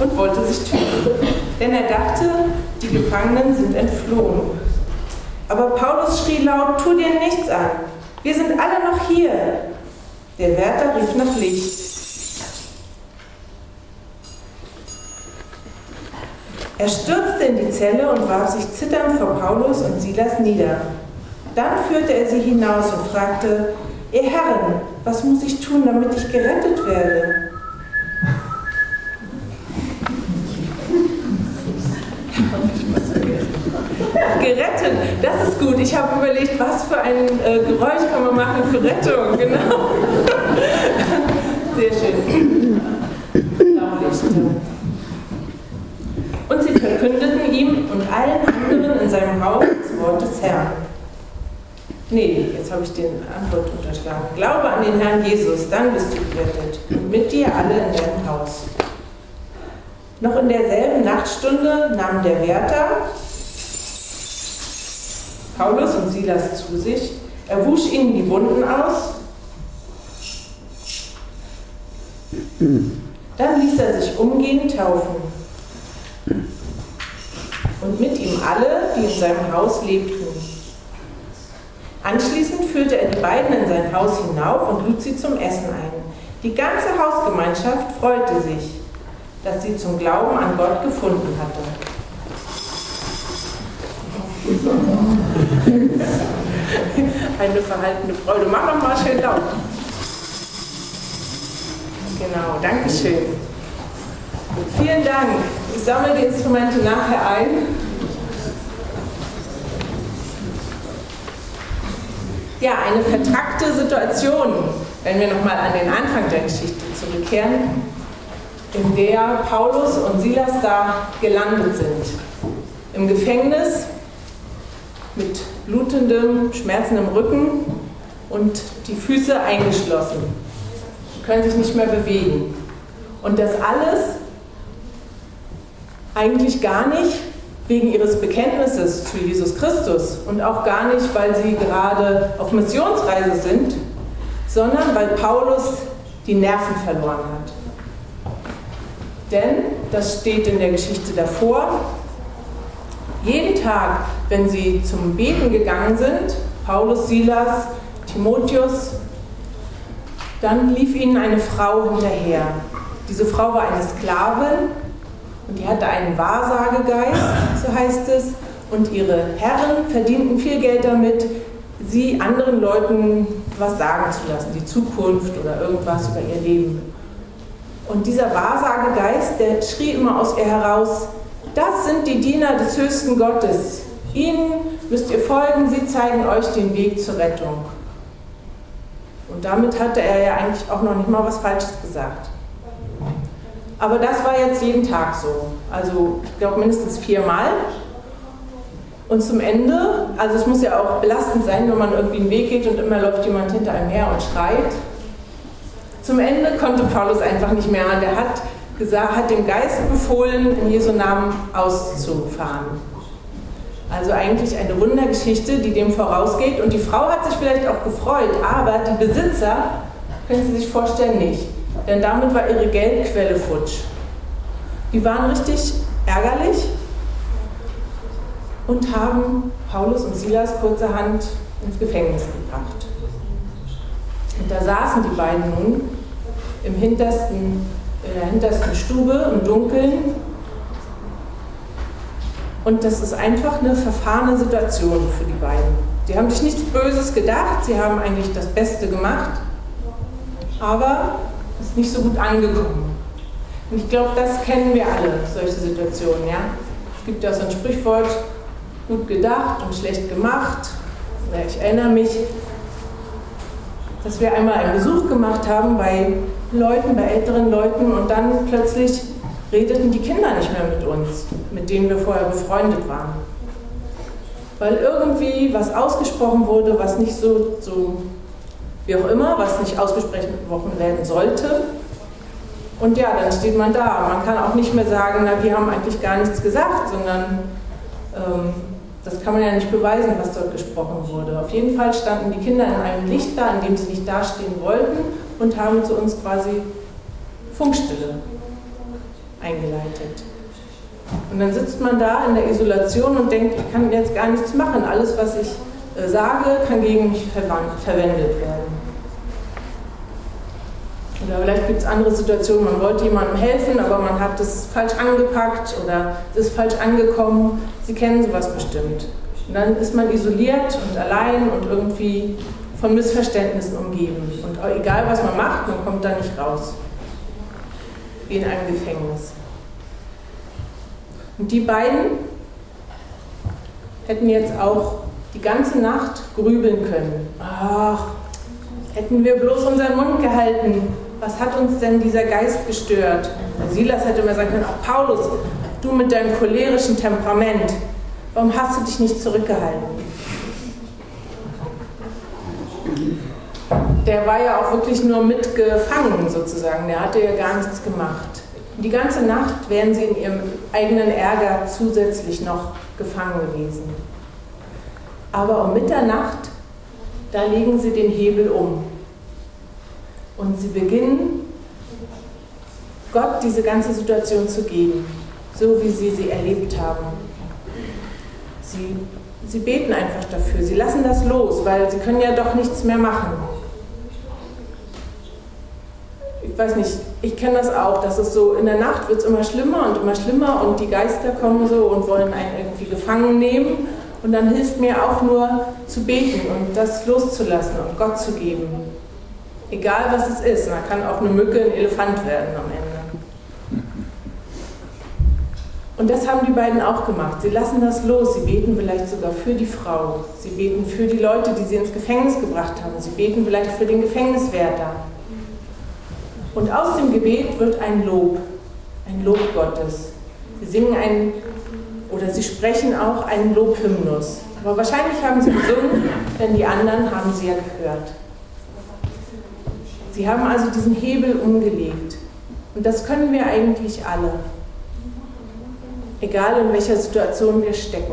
und wollte sich töten, denn er dachte, die Gefangenen sind entflohen. Aber Paulus schrie laut, tu dir nichts an, wir sind alle noch hier. Der Wärter rief nach Licht. Er stürzte in die Zelle und warf sich zitternd vor Paulus und Silas nieder. Dann führte er sie hinaus und fragte, Ihr Herren, was muss ich tun, damit ich gerettet werde? Gerettet, das ist gut. Ich habe überlegt, was für ein äh, Geräusch kann man machen für Rettung, genau. Sehr schön. Und sie verkündeten ihm und allen anderen in seinem Haus das Wort des Herrn. Nee, jetzt habe ich den Antwort unterschlagen. Glaube an den Herrn Jesus, dann bist du gerettet. Und mit dir alle in deinem Haus. Noch in derselben Nachtstunde nahm der Wärter Paulus und Silas zu sich. Er wusch ihnen die Wunden aus. Dann ließ er sich umgehend taufen. Und mit ihm alle, die in seinem Haus lebten. Anschließend führte er die beiden in sein Haus hinauf und lud sie zum Essen ein. Die ganze Hausgemeinschaft freute sich, dass sie zum Glauben an Gott gefunden hatte. Eine verhaltene Freude. Mach noch mal schön laut. Genau, Dankeschön. Vielen Dank. Ich sammle die Instrumente nachher ein. Ja, eine vertrackte Situation, wenn wir nochmal an den Anfang der Geschichte zurückkehren, in der Paulus und Silas da gelandet sind. Im Gefängnis mit blutendem, schmerzendem Rücken und die Füße eingeschlossen. Sie können sich nicht mehr bewegen. Und das alles eigentlich gar nicht wegen ihres Bekenntnisses zu Jesus Christus und auch gar nicht, weil sie gerade auf Missionsreise sind, sondern weil Paulus die Nerven verloren hat. Denn, das steht in der Geschichte davor, jeden Tag, wenn sie zum Beten gegangen sind, Paulus, Silas, Timotheus, dann lief ihnen eine Frau hinterher. Diese Frau war eine Sklavin und die hatte einen Wahrsagegeist, so heißt es, und ihre Herren verdienten viel Geld damit, sie anderen Leuten was sagen zu lassen, die Zukunft oder irgendwas über ihr Leben. Und dieser Wahrsagegeist, der schrie immer aus ihr heraus, das sind die Diener des höchsten Gottes. Ihnen müsst ihr folgen, sie zeigen euch den Weg zur Rettung. Und damit hatte er ja eigentlich auch noch nicht mal was Falsches gesagt. Aber das war jetzt jeden Tag so. Also ich glaube mindestens viermal. Und zum Ende, also es muss ja auch belastend sein, wenn man irgendwie einen Weg geht und immer läuft jemand hinter einem her und schreit. Zum Ende konnte Paulus einfach nicht mehr. Der hat gesagt, hat dem Geist befohlen, in Jesu Namen auszufahren. Also eigentlich eine Wundergeschichte, die dem vorausgeht. Und die Frau hat sich vielleicht auch gefreut, aber die Besitzer, können Sie sich vorstellen, nicht. Denn damit war ihre Geldquelle futsch. Die waren richtig ärgerlich und haben Paulus und Silas kurzerhand ins Gefängnis gebracht. Und da saßen die beiden nun im hintersten in der hintersten Stube im Dunkeln. Und das ist einfach eine verfahrene Situation für die beiden. Sie haben sich nichts Böses gedacht, sie haben eigentlich das Beste gemacht, aber es ist nicht so gut angekommen. Und ich glaube, das kennen wir alle, solche Situationen. Ja? Es gibt ja so ein Sprichwort, gut gedacht und schlecht gemacht. Ich erinnere mich, dass wir einmal einen Besuch gemacht haben bei Leuten, bei älteren Leuten und dann plötzlich redeten die Kinder nicht mehr mit uns, mit denen wir vorher befreundet waren. Weil irgendwie was ausgesprochen wurde, was nicht so, so wie auch immer, was nicht ausgesprochen werden sollte. Und ja, dann steht man da. Man kann auch nicht mehr sagen, na, wir haben eigentlich gar nichts gesagt, sondern ähm, das kann man ja nicht beweisen, was dort gesprochen wurde. Auf jeden Fall standen die Kinder in einem Licht da, in dem sie nicht dastehen wollten und haben zu uns quasi Funkstille eingeleitet. Und dann sitzt man da in der Isolation und denkt, ich kann jetzt gar nichts machen. Alles, was ich äh, sage, kann gegen mich verwendet werden. Oder vielleicht gibt es andere Situationen, man wollte jemandem helfen, aber man hat es falsch angepackt oder es ist falsch angekommen. Sie kennen sowas bestimmt. Und dann ist man isoliert und allein und irgendwie von Missverständnissen umgeben. Und egal was man macht, man kommt da nicht raus. Wie in einem Gefängnis. Und die beiden hätten jetzt auch die ganze Nacht grübeln können. Ach, hätten wir bloß unseren Mund gehalten. Was hat uns denn dieser Geist gestört? Silas hätte immer sagen können, auch Paulus, du mit deinem cholerischen Temperament, warum hast du dich nicht zurückgehalten? Der war ja auch wirklich nur mitgefangen sozusagen, der hatte ja gar nichts gemacht. Die ganze Nacht wären sie in ihrem eigenen Ärger zusätzlich noch gefangen gewesen. Aber um Mitternacht, da legen sie den Hebel um. Und sie beginnen, Gott diese ganze Situation zu geben, so wie sie sie erlebt haben. Sie, sie beten einfach dafür, sie lassen das los, weil sie können ja doch nichts mehr machen. Ich weiß nicht, ich kenne das auch, dass es so in der Nacht wird es immer schlimmer und immer schlimmer und die Geister kommen so und wollen einen irgendwie gefangen nehmen. Und dann hilft mir auch nur zu beten und das loszulassen und Gott zu geben. Egal was es ist, man kann auch eine Mücke ein Elefant werden am Ende. Und das haben die beiden auch gemacht. Sie lassen das los. Sie beten vielleicht sogar für die Frau. Sie beten für die Leute, die sie ins Gefängnis gebracht haben. Sie beten vielleicht für den Gefängniswärter. Und aus dem Gebet wird ein Lob, ein Lob Gottes. Sie singen ein, oder sie sprechen auch einen Lobhymnus. Aber wahrscheinlich haben sie gesungen, denn die anderen haben sie ja gehört. Sie haben also diesen Hebel umgelegt. Und das können wir eigentlich alle. Egal in welcher Situation wir stecken.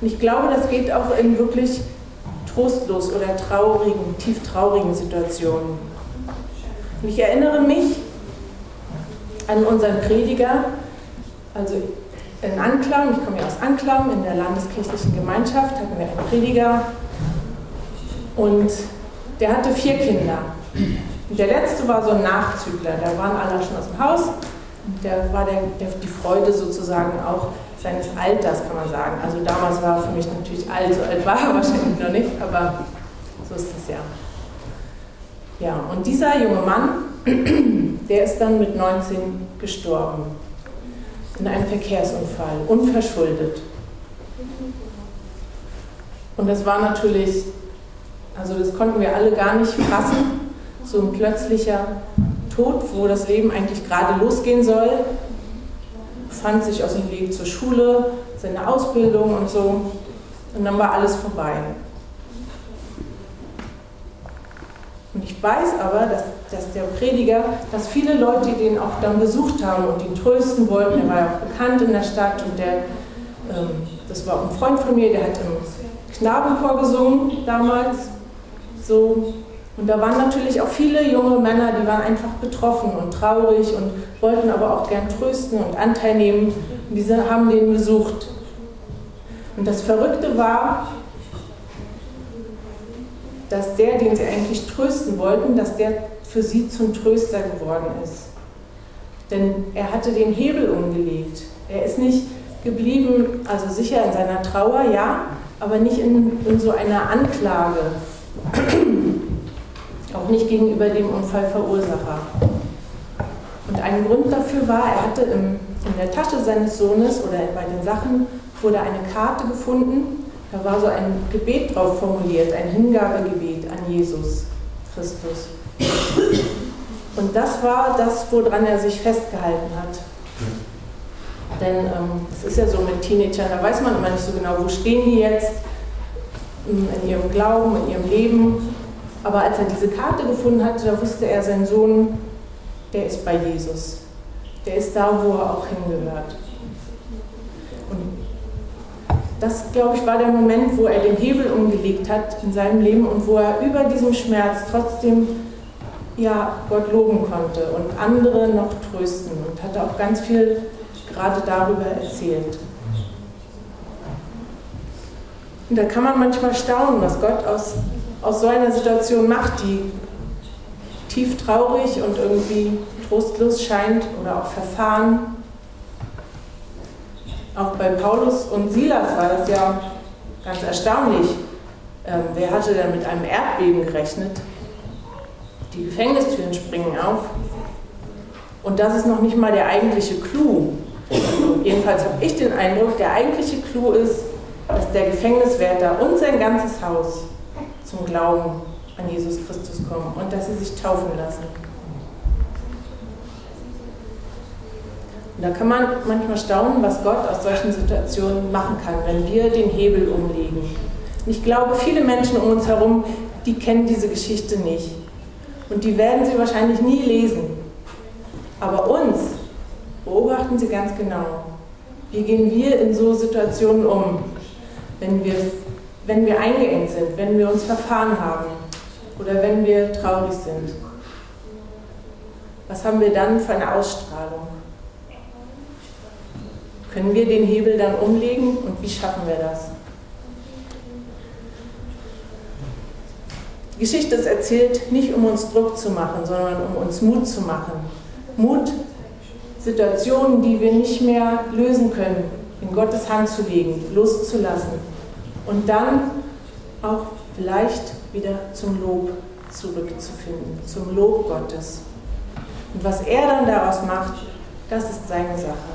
Und ich glaube, das geht auch in wirklich trostlos oder traurigen, tief traurigen Situationen. Und ich erinnere mich an unseren Prediger, also in Anklam, ich komme ja aus Anklam, in der landeskirchlichen Gemeinschaft hatten wir einen Prediger und der hatte vier Kinder. Und der letzte war so ein Nachzügler, da waren alle schon aus dem Haus. Der war der, der, die Freude sozusagen auch seines Alters, kann man sagen. Also damals war er für mich natürlich alt, so alt war er wahrscheinlich noch nicht, aber so ist es ja. Ja, und dieser junge Mann, der ist dann mit 19 gestorben. In einem Verkehrsunfall, unverschuldet. Und das war natürlich, also das konnten wir alle gar nicht fassen so ein plötzlicher Tod, wo das Leben eigentlich gerade losgehen soll, fand sich aus dem Weg zur Schule, seine Ausbildung und so. Und dann war alles vorbei. Und ich weiß aber, dass, dass der Prediger, dass viele Leute den auch dann besucht haben und ihn trösten wollten. Er war ja auch bekannt in der Stadt und der, ähm, das war ein Freund von mir, der hat im Knabenchor gesungen damals. So, und da waren natürlich auch viele junge Männer, die waren einfach betroffen und traurig und wollten aber auch gern trösten und Anteil nehmen. Und diese haben den besucht. Und das Verrückte war, dass der, den sie eigentlich trösten wollten, dass der für sie zum Tröster geworden ist. Denn er hatte den Hebel umgelegt. Er ist nicht geblieben, also sicher in seiner Trauer, ja, aber nicht in, in so einer Anklage. Auch nicht gegenüber dem Unfallverursacher. Und ein Grund dafür war, er hatte im, in der Tasche seines Sohnes oder bei den Sachen wurde eine Karte gefunden. Da war so ein Gebet drauf formuliert, ein Hingabegebet an Jesus Christus. Und das war das, woran er sich festgehalten hat. Denn ähm, es ist ja so mit Teenagern, da weiß man immer nicht so genau, wo stehen die jetzt in ihrem Glauben, in ihrem Leben. Aber als er diese Karte gefunden hatte, da wusste er, sein Sohn, der ist bei Jesus. Der ist da, wo er auch hingehört. Und das, glaube ich, war der Moment, wo er den Hebel umgelegt hat in seinem Leben und wo er über diesem Schmerz trotzdem ja, Gott loben konnte und andere noch trösten und hatte auch ganz viel gerade darüber erzählt. Und da kann man manchmal staunen, was Gott aus, aus so einer Situation macht, die tief traurig und irgendwie trostlos scheint oder auch verfahren. Auch bei Paulus und Silas war das ja ganz erstaunlich. Ähm, wer hatte denn mit einem Erdbeben gerechnet? Die Gefängnistüren springen auf. Und das ist noch nicht mal der eigentliche Clou. Jedenfalls habe ich den Eindruck, der eigentliche Clou ist, dass der Gefängniswärter und sein ganzes Haus zum Glauben an Jesus Christus kommen und dass sie sich taufen lassen. Da kann man manchmal staunen, was Gott aus solchen Situationen machen kann, wenn wir den Hebel umlegen. Und ich glaube, viele Menschen um uns herum, die kennen diese Geschichte nicht. Und die werden sie wahrscheinlich nie lesen. Aber uns beobachten sie ganz genau. Wie gehen wir in so Situationen um, wenn wir, wenn wir eingeengt sind, wenn wir uns verfahren haben oder wenn wir traurig sind? Was haben wir dann für eine Ausstrahlung? Können wir den Hebel dann umlegen und wie schaffen wir das? Die Geschichte ist erzählt nicht, um uns Druck zu machen, sondern um uns Mut zu machen. Mut, Situationen, die wir nicht mehr lösen können, in Gottes Hand zu legen, loszulassen und dann auch vielleicht wieder zum Lob zurückzufinden, zum Lob Gottes. Und was er dann daraus macht, das ist seine Sache.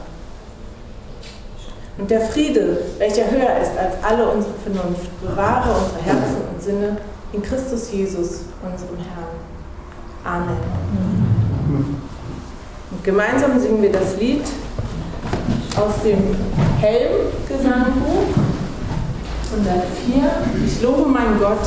Und der Friede, welcher höher ist als alle unsere Vernunft, bewahre unsere Herzen und Sinne in Christus Jesus, unserem Herrn. Amen. Und gemeinsam singen wir das Lied aus dem Helm-Gesangbuch, 104. Ich lobe meinen Gott.